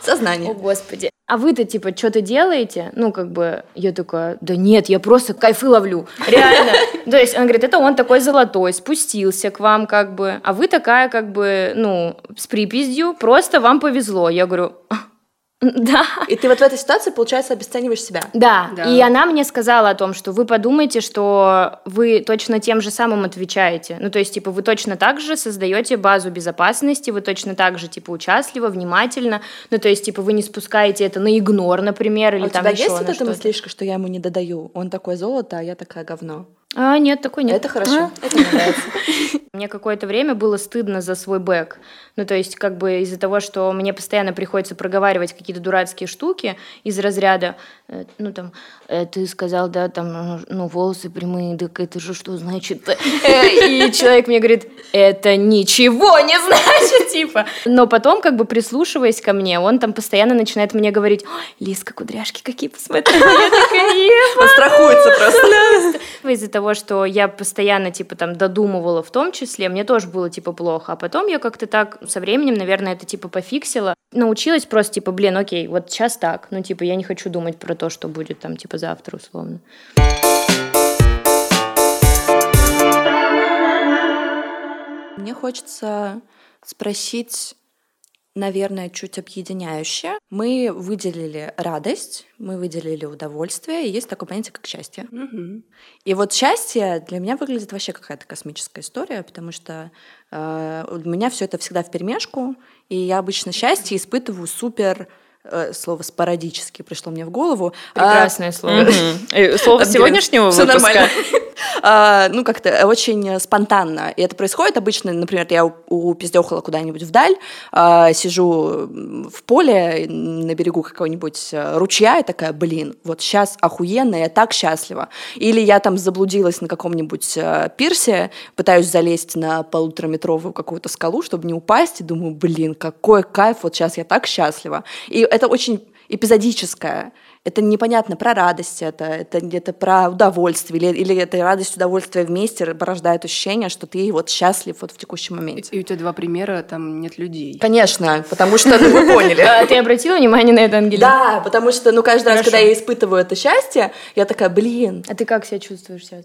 Сознание. Господи. А вы-то, типа, что-то делаете? Ну, как бы, я такая, да нет, я просто кайфы ловлю. Реально. То есть, она говорит, это он такой золотой, спустился к вам, как бы. А вы такая, как бы, ну, с припиздью, просто вам повезло. Я говорю, да. И ты вот в этой ситуации, получается, обесцениваешь себя. Да, Да. и она мне сказала о том, что вы подумайте, что вы точно тем же самым отвечаете. Ну, то есть, типа, вы точно так же создаете базу безопасности, вы точно так же, типа, участливо, внимательно. Ну, то есть, типа, вы не спускаете это на игнор, например, или а у там тебя еще есть вот эта мыслишка, что я ему не додаю? Он такое золото, а я такая говно. А, нет, такой нет. Это хорошо. Это мне нравится. Мне какое-то время было стыдно за свой бэк. Ну, то есть, как бы из-за того, что мне постоянно приходится проговаривать какие-то дурацкие штуки из разряда, э, ну, там, ты сказал, да, там, ну, волосы прямые, так это же что значит? Э, И человек мне говорит, это ничего не значит, типа. Но потом, как бы прислушиваясь ко мне, он там постоянно начинает мне говорить, «Ой, Лизка, кудряшки какие, посмотри. Я такая, «Е, Он страхуется просто. из-за того, что я постоянно, типа, там, додумывала в том числе, мне тоже было, типа, плохо. А потом я как-то так со временем, наверное, это, типа, пофиксила. Научилась просто, типа, блин, окей, вот сейчас так. Ну, типа, я не хочу думать про то, что будет там, типа, завтра, условно. Мне хочется спросить, наверное, чуть объединяющее. Мы выделили радость, мы выделили удовольствие, и есть такое понятие, как счастье. Мгм. И вот счастье для меня выглядит вообще какая-то космическая история, потому что э, у меня все это всегда в перемешку, и я обычно счастье испытываю супер слово спорадически пришло мне в голову. А, Прекрасное слово. Э, Слово Отберем. сегодняшнего выпуска. нормально. А, ну, как-то очень э, спонтанно. И это происходит обычно, например, я у- упиздёхала куда-нибудь вдаль, а, сижу в поле на берегу какого-нибудь э, ручья и такая, блин, вот сейчас охуенно, я так счастлива. Или я там заблудилась на каком-нибудь э, пирсе, пытаюсь залезть на полутораметровую какую-то скалу, чтобы не упасть, и думаю, блин, какой кайф, вот сейчас я так счастлива. И это очень эпизодическое. Это непонятно про радость, это, это где-то про удовольствие, или, или это радость, удовольствие вместе порождает ощущение, что ты вот счастлив вот в текущем моменте. И у тебя два примера, там нет людей. Конечно, потому что ну, вы поняли. А Ты обратила внимание на это, Ангелина? Да, потому что, ну, каждый раз, когда я испытываю это счастье, я такая, блин, А ты как себя чувствуешь сейчас?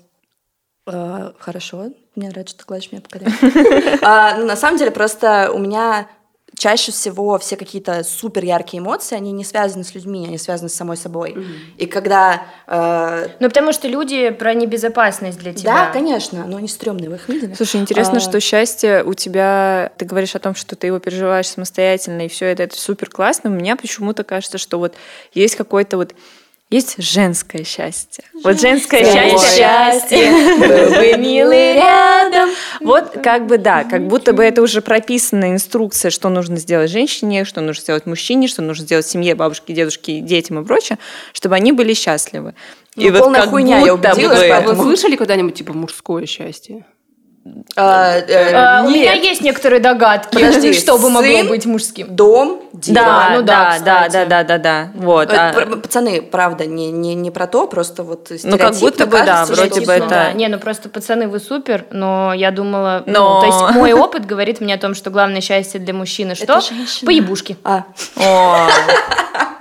э, хорошо, мне нравится, что ты гладишь меня по. А, Ну, на самом деле, просто у меня чаще всего все какие-то супер яркие эмоции, они не связаны с людьми, они связаны с самой собой. И когда... э, Ну, потому что люди про небезопасность для тебя. Да, конечно, но они стрёмные, вы их видели? Слушай, интересно, А, что счастье у тебя, ты говоришь о том, что ты его переживаешь самостоятельно, и все это, это супер классно. Мне почему-то кажется, что вот есть какой-то вот есть женское счастье. Вот женское счастье. был бы милый рядом. Вот как бы да, как будто бы это уже прописанная инструкция, что нужно сделать женщине, что нужно сделать мужчине, что нужно сделать семье, бабушке, дедушке, детям и прочее, чтобы они были счастливы. Ну, полная хуйня, я будто убедилась, бы- А вы слышали когда-нибудь типа мужское счастье? А, э, А, У меня есть некоторые догадки, Подожди, что бы могло сын? быть мужским. Дом, дерево. Да, ну да, да, да, да, да, да, да. Вот. Э, а- пр- Пацаны, правда, не, не, не про то, просто вот Ну, как будто бы, да, кажется, вроде что бы всё. это- Да, не, ну просто пацаны, вы супер, но я думала, ну, Но- то есть мой опыт говорит мне о том, что главное счастье для мужчины что? Поебушки. А,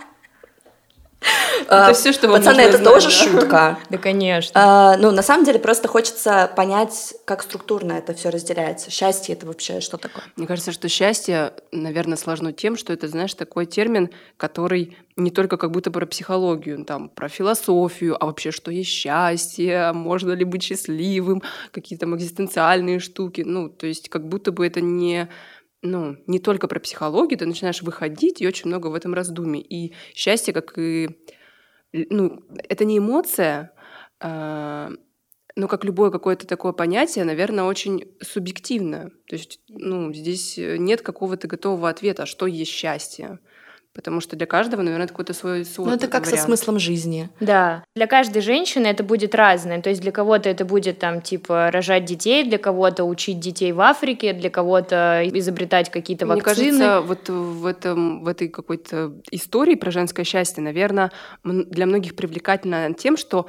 А, всё, что вам Пацаны, это знать, тоже да? шутка. Да, конечно. А, ну, на самом деле, просто хочется понять, как структурно это все разделяется. Счастье это вообще что такое? Мне кажется, что счастье, наверное, сложно тем, что это, знаешь, такой термин, который не только как будто про психологию, там, про философию, а вообще, что есть счастье, можно ли быть счастливым, какие-то там экзистенциальные штуки. Ну, то есть как будто бы это не ну, не только про психологию, ты начинаешь выходить, и очень много в этом раздумий. И счастье, как и... Ну, это не эмоция, а, но как любое какое-то такое понятие, наверное, очень субъективное. То есть, ну, здесь нет какого-то готового ответа, что есть счастье. Потому что для каждого, наверное, это какой-то свой, свой Ну, это как со вариант. смыслом жизни. Да, для каждой женщины это будет разное. То есть для кого-то это будет там типа рожать детей, для кого-то учить детей в Африке, для кого-то изобретать какие-то Мне вакцины. кажется, вот в, этом, в этой какой-то истории про женское счастье, наверное, для многих привлекательно тем, что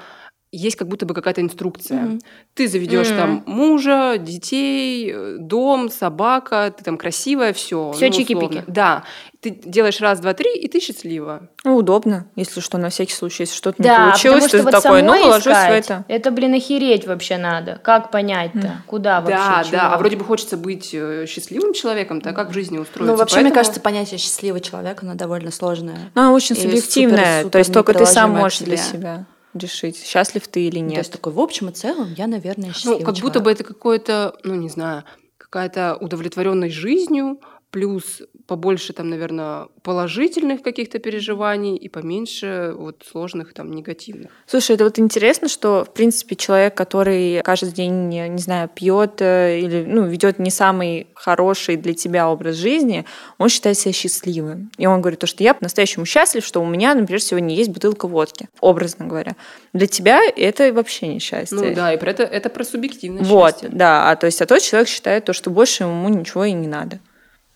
есть как будто бы какая-то инструкция. Мгм. Ты заведешь Мгм. там мужа, детей, э, дом, собака, ты там красивая, все. Всё чики-пики. Да. Ты делаешь раз, два, три, и ты счастлива. ну, удобно, если что, на всякий случай, если что-то не Да, получилось, потому что ты вот такой, ну, ложусь в это. Это, блин, охереть вообще надо. Как понять-то? Куда вообще? да, чего? да. А вроде бы хочется быть э, счастливым человеком, так как в жизни устроиться? Ну, вообще, мне Поэтому- кажется, понятие счастливый человек, оно довольно сложное. Ну, она очень супер-супер то есть только ты сам можешь для себя решить, счастлив ты или Ну, нет. То есть такой, в общем и целом, я, наверное, Ну, счастливый как будто человек. бы это какое-то, ну, не знаю, какая-то удовлетворенность жизнью, плюс побольше там, наверное, положительных каких-то переживаний и поменьше вот сложных там негативных. Слушай, это вот интересно, что, в принципе, человек, который каждый день, не знаю, пьет или ну, ведет не самый хороший для тебя образ жизни, он считает себя счастливым. И он говорит, то, что я по-настоящему счастлив, что у меня, например, сегодня есть бутылка водки, образно говоря. Для тебя это вообще не счастье. Ну да, и про это, это про субъективное Вот, счастье. да. А то есть, а тот человек считает то, что больше ему ничего и не надо.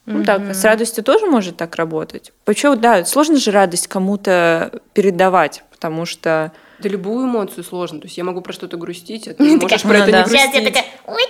Ну так, с радостью тоже может так работать. Почему, да, сложно же радость кому-то передавать, потому что Да любую эмоцию сложно. То есть я могу про что-то грустить, а ты можешь про ну это не Сейчас я грустить. такая, ой,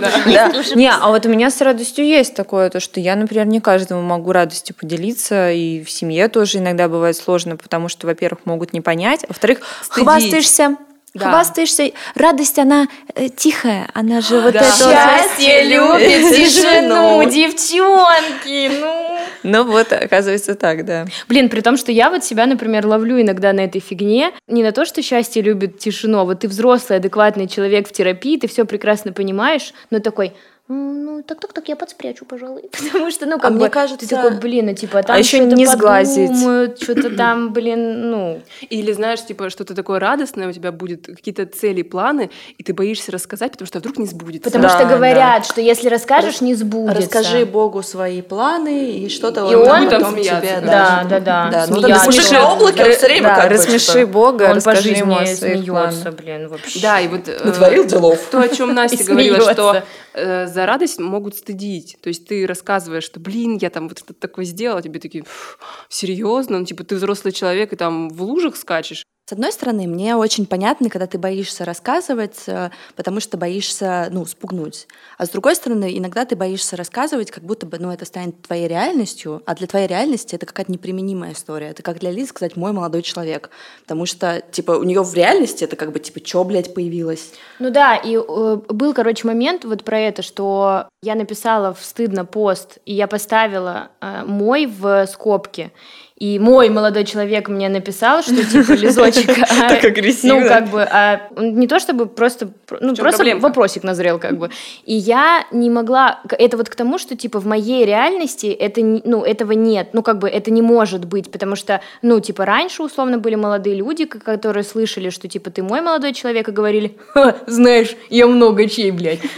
Да. не а вот у меня с радостью есть такое, то, что я, например, не каждому могу радостью поделиться, и в семье тоже иногда бывает сложно, потому что, во-первых, могут не понять, а во-вторых, Стыдить. хвастаешься, Да. хвастаешься. Радость, она э, тихая, она же вот Да. это вот- Счастье любит Тишину. тишину, девчонки, ну... Ну вот, оказывается так, да. Блин, при том, что я вот себя, например, ловлю иногда на этой фигне. Не на то, что счастье любит тишину, а вот ты взрослый, адекватный человек в терапии, ты все прекрасно понимаешь, но такой, «М, ну, так-так-так, я подспрячу, пожалуй. Потому что, ну, как А бы, мне кажется- ты такой, блин, ну, типа, там ещё что-то не сглазить. что-то там, блин, ну... Или знаешь, типа, что-то такое радостное, у тебя будет какие-то цели, планы, и ты боишься рассказать, потому что вдруг не сбудется. Потому Да, что говорят, что если расскажешь, не сбудется. Расскажи Богу свои планы, и что-то И он, он- потом Будет тебе... смеяться, Да, да, да. Да, ну, смеяться. мужик на облаке, он все время Да, как рассмеши Бога, Он по расскажи жизни ему о своих смеется, планах. блин, вообще. Да, и вот... э, Натворил делов. То, о чем Настя говорила, что э, за радость могут стыдить. То есть ты рассказываешь, что, блин, я там вот что-то такое сделала, тебе такие, «Фу, серьезно? Ну, типа, ты взрослый человек и там в лужах скачешь. С одной стороны, мне очень понятно, когда ты боишься рассказывать, э, потому что боишься, ну, спугнуть. А с другой стороны, иногда ты боишься рассказывать, как будто бы, ну, это станет твоей реальностью, а для твоей реальности это какая-то неприменимая история. Это как для Лизы сказать «мой молодой человек», потому что, типа, у нее в реальности это как бы, типа, чё, блядь, появилось? Ну да, и э, был, короче, момент вот про это, что я написала в стыдно пост, и я поставила э, мой в скобки. И мой молодой человек мне написал, что типа лизочек. а, Так агрессивно. Ну, как бы, а, не то чтобы просто, ну, просто проблемка? вопросик назрел, как бы. И я не могла, это вот к тому, что типа в моей реальности это, ну, этого нет, ну, как бы это не может быть, потому что, ну, типа раньше условно были молодые люди, которые слышали, что типа ты мой молодой человек, и говорили, «Ха, знаешь, я много чей, блядь.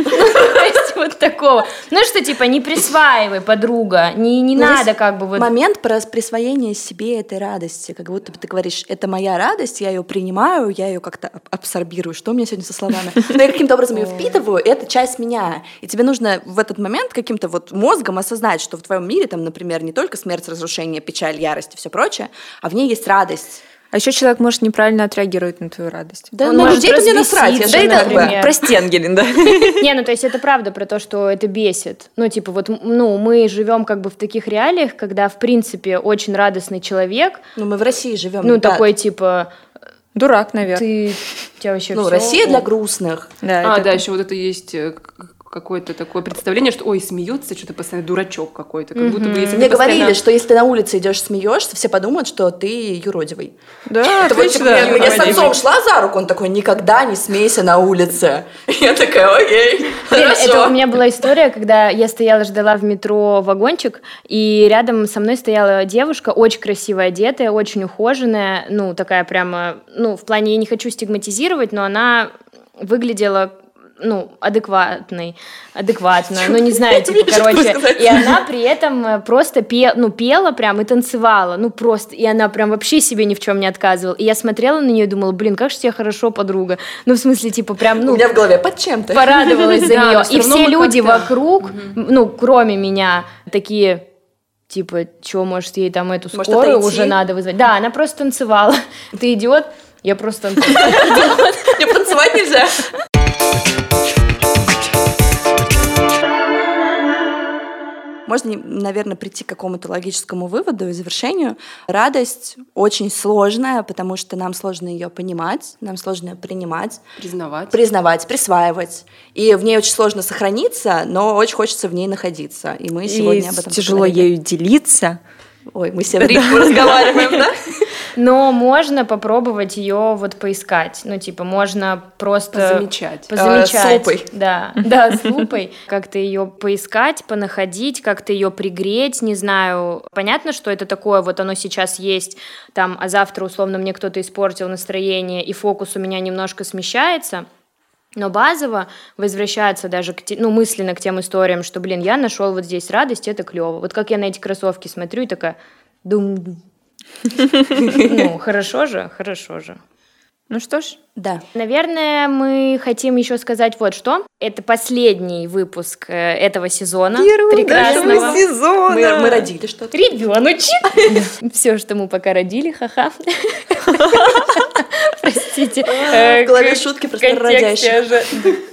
Вот такого. Ну что, типа, не присваивай, подруга, не, не Ну, надо как бы вот... Момент про присвоение себе этой радости, как будто бы ты говоришь, это моя радость, я ее принимаю, я ее как-то аб- абсорбирую. Что у меня сегодня со словами? Но я каким-то образом ее впитываю, это часть меня. И тебе нужно в этот момент каким-то вот мозгом осознать, что в твоем мире там, например, не только смерть, разрушение, печаль, ярость и все прочее, а в ней есть радость. А еще человек может неправильно отреагировать на твою радость. Да, Он на может людей мне насрать, я да и так, бы- например. Прости, Ангелин, да. Не, ну то есть это правда про то, что это бесит. Ну типа вот, ну мы живем как бы в таких реалиях, когда в принципе очень радостный человек, Ну, мы в России живем. ну да. такой типа, Дурак, наверное. ты, у тебя вообще Ну, всё Россия для грустных. Да, А, это- да, еще вот это есть э, какое-то такое представление, что ой, смеется, что-то постоянно дурачок какой-то. Как будто бы если Мне постоянно- говорили, что если ты на улице идешь смеешься, все подумают, что ты юродивый. Да, Это вот, отлично. типа, я, я с отцом шла за руку, он такой, никогда не смейся на улице. Я такая, окей, Блин, хорошо. это у меня была история, когда я стояла, ждала в метро вагончик, и рядом со мной стояла девушка, очень красиво одетая, очень ухоженная, ну, такая прямо, ну, в плане, я не хочу стигматизировать, но она выглядела ну, адекватной, адекватно, ну, не знаю, типа, короче, и она при этом э, просто пе, ну, пела прям и танцевала, ну, просто, и она прям вообще себе ни в чем не отказывала, и я смотрела на нее и думала, блин, как же тебе хорошо, подруга, ну, в смысле, типа, прям, У ну, меня в голове, под чем ты? порадовалась за нее. И все люди вокруг, ну, кроме меня, такие, типа, что, может, ей там эту скорую уже надо вызвать? Да, она просто танцевала. Ты идиот? Я просто танцевала. Мне танцевать нельзя. Можно, наверное, прийти к какому-то логическому выводу и завершению. Радость очень сложная, потому что нам сложно ее понимать, нам сложно ее принимать, Признавать. признавать, присваивать. И в ней очень сложно сохраниться, но очень хочется в ней находиться. И мы сегодня И об этом тяжело поговорили. ею делиться. Ой, мы все в рифму разговариваем, да? Но можно попробовать ее вот поискать. Ну, типа, можно просто... Позамечать. Позамечать. А, с лупой. Да, да, с лупой. Как-то ее поискать, понаходить, как-то ее пригреть, не знаю. Понятно, что это такое, вот оно сейчас есть, там, а завтра, условно, мне кто-то испортил настроение, и фокус у меня немножко смещается. Но базово возвращаться даже к, ну, мысленно к тем историям, что, блин, я нашел вот здесь радость, это клево. Вот как я на эти кроссовки смотрю и такая, дум Ну, хорошо же, хорошо же. Ну что ж, Да. Наверное, мы хотим еще сказать вот что. Это последний выпуск э, этого сезона. прекрасного. сезона. Мы, мы родили что-то. Ребеночек! Все, что мы пока родили, ха-ха. Простите. Э, В голове шутки в про контексте же-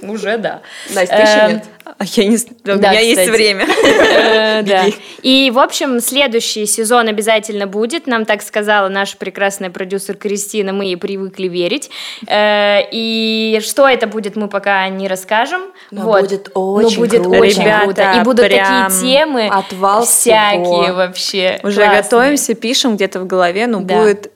Уже да. Настя, еще Эм, нет? А я не... з- У Да, меня есть кстати. время. Э, Да. И, в общем, следующий сезон обязательно будет. Нам так сказала наша прекрасная продюсер Кристина. Мы ей привыкли верить. Э, И что это будет, мы пока не расскажем. Но Вот. будет Но очень будет круто. очень Ребята, круто. И будут такие темы отвал всякие всего. вообще. Уже классные. готовимся, пишем где-то в голове, ну Да. будет...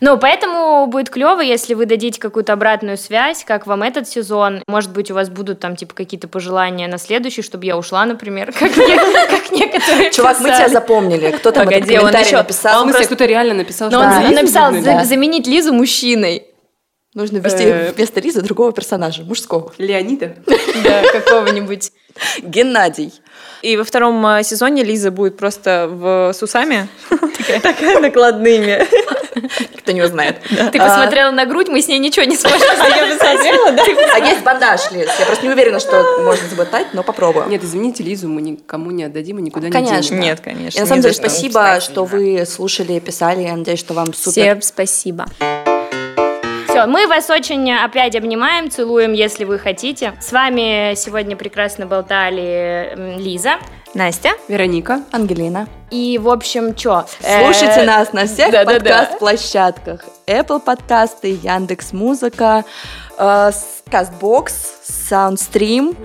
Ну, поэтому будет клево, если вы дадите какую-то обратную связь, как вам этот сезон. Может быть, у вас будут там, типа, какие-то пожелания на следующий, чтобы я ушла, например, как не- как некоторые Чувак, мы тебя запомнили. Кто там этот комментарий А написал? смысле, кто-то реально написал, Но он написал заменить Лизу мужчиной. Нужно ввести Э. вместо Лизы другого персонажа, мужского. Леонида. Да, какого-нибудь. Геннадий. И во втором э, сезоне Лиза будет просто в с усами. Такая накладными. Кто не узнает. Ты посмотрела на грудь, мы с ней ничего не сможем сделать. А есть бандаж, Лиз. Я просто не уверена, что можно заботать, но попробуем. Нет, извините, Лизу мы никому не отдадим и никуда не Конечно. денем. Нет, конечно. И на самом деле спасибо, что вы слушали, писали. Я надеюсь, что вам супер. Всем спасибо. Все, мы вас очень опять обнимаем, целуем, если вы хотите. С вами сегодня прекрасно болтали Лиза. Настя? Вероника. Ангелина. И, в общем, что? Слушайте нас на всех подкаст-площадках. Apple подкасты, Яндекс Музыка, э, Castbox, Soundstream,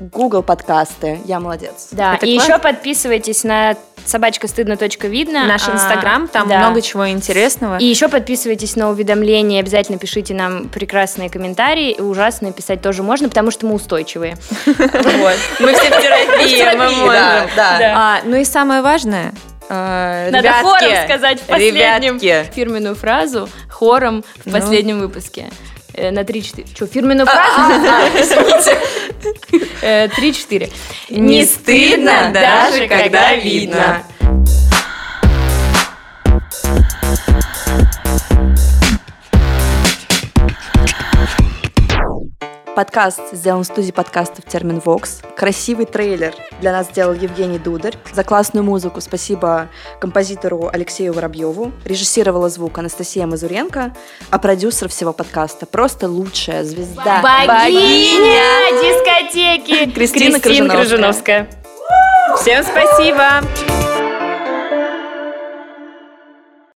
Google подкасты. Я молодец. Да, Это и класс. еще подписывайтесь на собачка стыдно точка видно. Наш А, инстаграм, там да. много чего интересного. И еще подписывайтесь на уведомления, обязательно пишите нам прекрасные комментарии. И ужасные писать тоже можно, потому что мы устойчивые. Вот. Мы все в терапии, мы можем. А, ну и самое важное, э, Надо ребятки, хором сказать в последнем фирменную фразу хором в Ну. последнем выпуске. Э, на 3-4. Что, фирменную фразу? Э, 3-4. Не стыдно, даже когда видно. Подкаст сделан в студии подкастов Термин Вокс. Красивый трейлер для нас сделал Евгений Дударь. За классную музыку спасибо композитору Алексею Воробьеву. Режиссировала звук Анастасия Мазуренко, а продюсер всего подкаста просто лучшая звезда. Богиня дискотеки Кристина Крыжиновская. Крыжиновская. Всем спасибо!